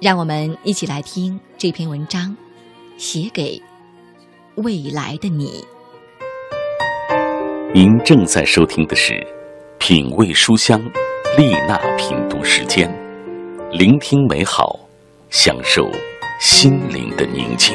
让我们一起来听这篇文章，写给未来的你。您正在收听的是《品味书香》丽娜品读时间，聆听美好，享受心灵的宁静。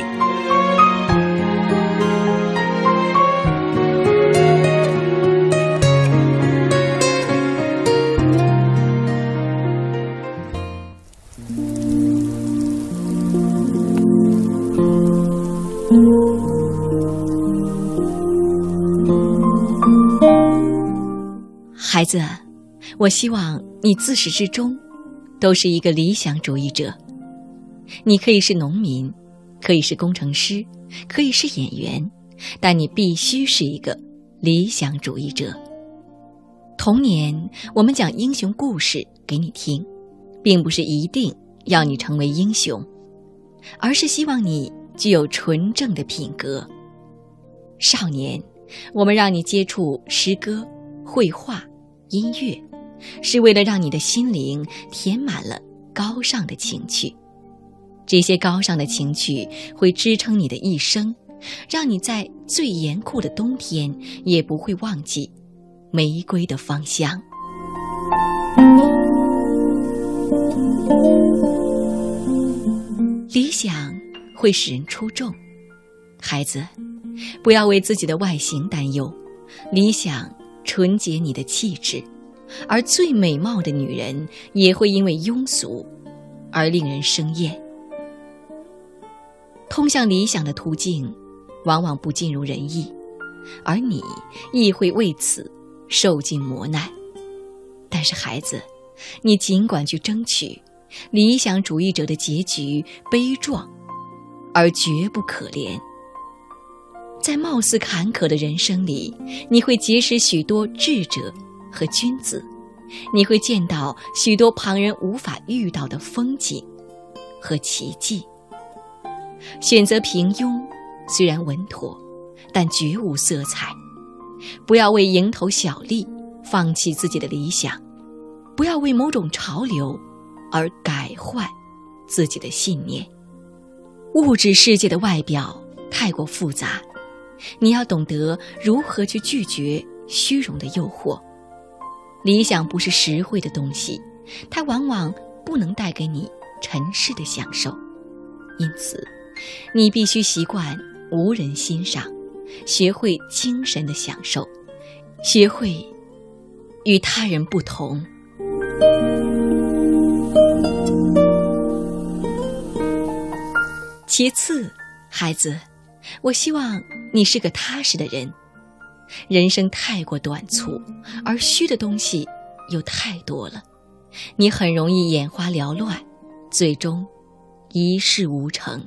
孩子，我希望你自始至终都是一个理想主义者。你可以是农民，可以是工程师，可以是演员，但你必须是一个理想主义者。童年，我们讲英雄故事给你听，并不是一定要你成为英雄，而是希望你具有纯正的品格。少年，我们让你接触诗歌、绘画。音乐是为了让你的心灵填满了高尚的情趣，这些高尚的情趣会支撑你的一生，让你在最严酷的冬天也不会忘记玫瑰的芳香。理想会使人出众，孩子，不要为自己的外形担忧，理想。纯洁你的气质，而最美貌的女人也会因为庸俗而令人生厌。通向理想的途径，往往不尽如人意，而你亦会为此受尽磨难。但是，孩子，你尽管去争取。理想主义者的结局悲壮，而绝不可怜。在貌似坎坷的人生里，你会结识许多智者和君子，你会见到许多旁人无法遇到的风景和奇迹。选择平庸虽然稳妥，但绝无色彩。不要为蝇头小利放弃自己的理想，不要为某种潮流而改换自己的信念。物质世界的外表太过复杂。你要懂得如何去拒绝虚荣的诱惑。理想不是实惠的东西，它往往不能带给你尘世的享受。因此，你必须习惯无人欣赏，学会精神的享受，学会与他人不同。其次，孩子。我希望你是个踏实的人。人生太过短促，而虚的东西又太多了，你很容易眼花缭乱，最终一事无成。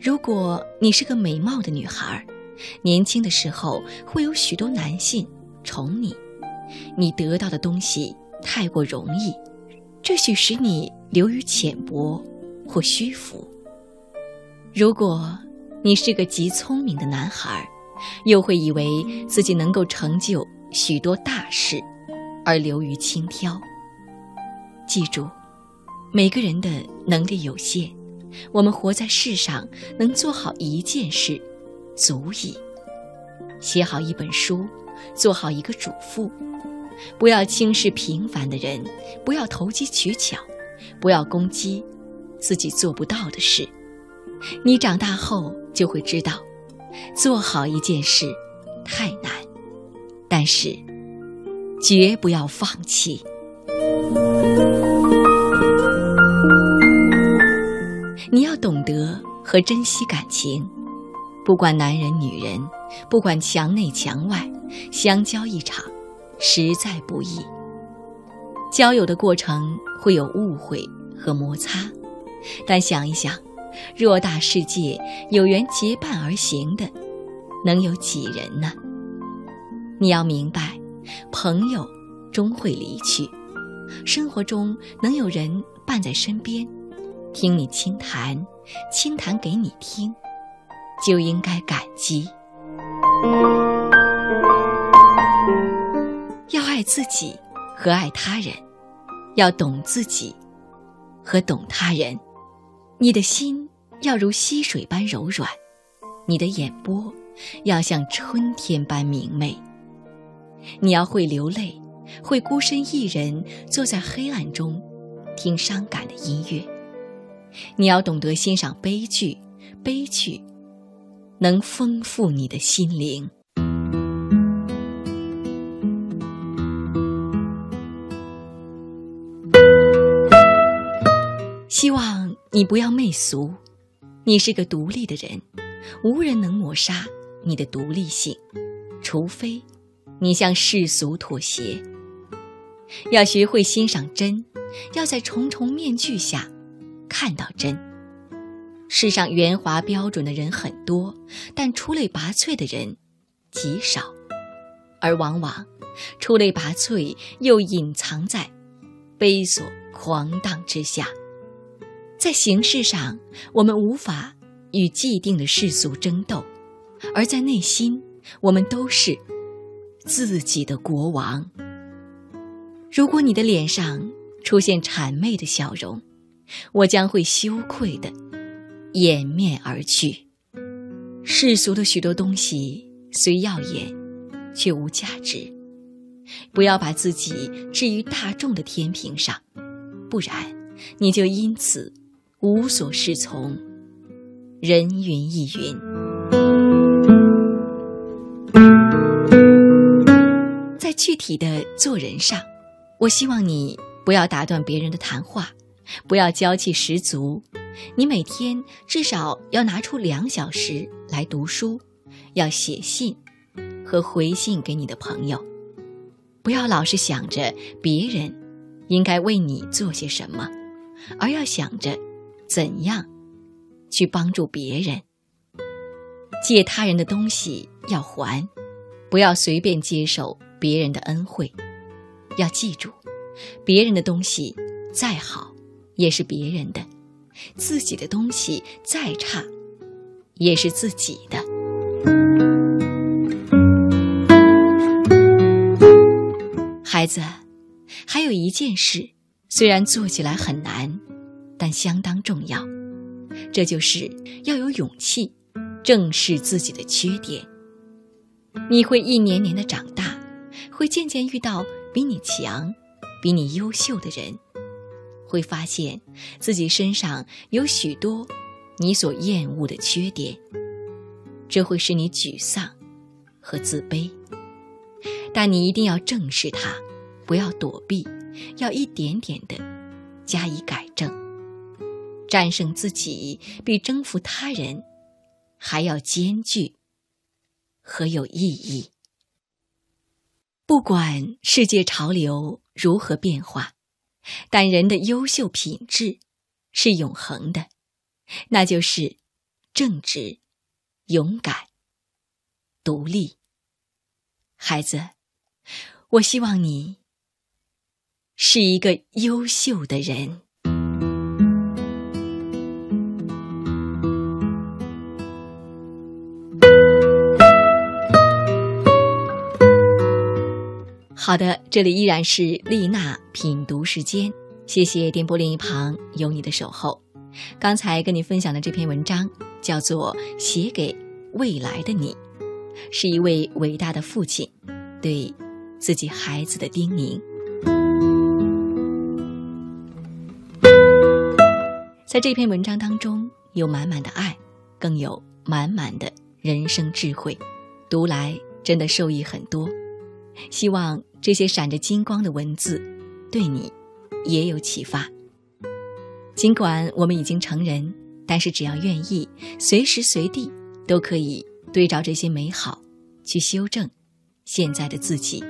如果你是个美貌的女孩，年轻的时候会有许多男性宠你，你得到的东西太过容易，这许使你流于浅薄或虚浮。如果你是个极聪明的男孩，又会以为自己能够成就许多大事，而流于轻佻。记住，每个人的能力有限，我们活在世上能做好一件事，足矣。写好一本书，做好一个主妇，不要轻视平凡的人，不要投机取巧，不要攻击自己做不到的事。你长大后就会知道，做好一件事太难，但是绝不要放弃。你要懂得和珍惜感情，不管男人女人，不管墙内墙外，相交一场实在不易。交友的过程会有误会和摩擦，但想一想。偌大世界，有缘结伴而行的，能有几人呢？你要明白，朋友终会离去，生活中能有人伴在身边，听你倾谈，倾谈给你听，就应该感激。要爱自己和爱他人，要懂自己，和懂他人。你的心要如溪水般柔软，你的眼波要像春天般明媚。你要会流泪，会孤身一人坐在黑暗中，听伤感的音乐。你要懂得欣赏悲剧，悲剧能丰富你的心灵。希望你不要媚俗，你是个独立的人，无人能抹杀你的独立性，除非你向世俗妥协。要学会欣赏真，要在重重面具下看到真。世上圆滑标准的人很多，但出类拔萃的人极少，而往往出类拔萃又隐藏在悲琐狂荡之下。在形式上，我们无法与既定的世俗争斗；而在内心，我们都是自己的国王。如果你的脸上出现谄媚的笑容，我将会羞愧的掩面而去。世俗的许多东西虽耀眼，却无价值。不要把自己置于大众的天平上，不然你就因此。无所适从，人云亦云。在具体的做人上，我希望你不要打断别人的谈话，不要娇气十足。你每天至少要拿出两小时来读书，要写信和回信给你的朋友。不要老是想着别人应该为你做些什么，而要想着。怎样去帮助别人？借他人的东西要还，不要随便接受别人的恩惠。要记住，别人的东西再好也是别人的，自己的东西再差也是自己的。孩子，还有一件事，虽然做起来很难。但相当重要，这就是要有勇气正视自己的缺点。你会一年年的长大，会渐渐遇到比你强、比你优秀的人，会发现自己身上有许多你所厌恶的缺点，这会使你沮丧和自卑。但你一定要正视它，不要躲避，要一点点的加以改。战胜自己比征服他人还要艰巨和有意义。不管世界潮流如何变化，但人的优秀品质是永恒的，那就是正直、勇敢、独立。孩子，我希望你是一个优秀的人。好的，这里依然是丽娜品读时间，谢谢电波另一旁有你的守候。刚才跟你分享的这篇文章叫做《写给未来的你》，是一位伟大的父亲对自己孩子的叮咛。在这篇文章当中，有满满的爱，更有满满的人生智慧，读来真的受益很多。希望。这些闪着金光的文字，对你也有启发。尽管我们已经成人，但是只要愿意，随时随地都可以对照这些美好，去修正现在的自己。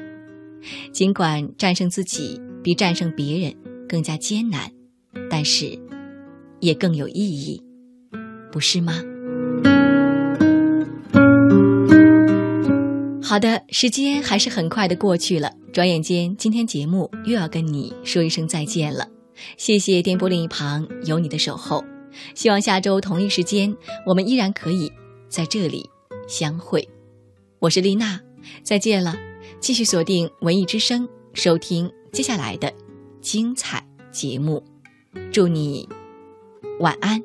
尽管战胜自己比战胜别人更加艰难，但是也更有意义，不是吗？好的，时间还是很快的过去了。转眼间，今天节目又要跟你说一声再见了。谢谢电波另一旁有你的守候，希望下周同一时间我们依然可以在这里相会。我是丽娜，再见了。继续锁定文艺之声，收听接下来的精彩节目。祝你晚安。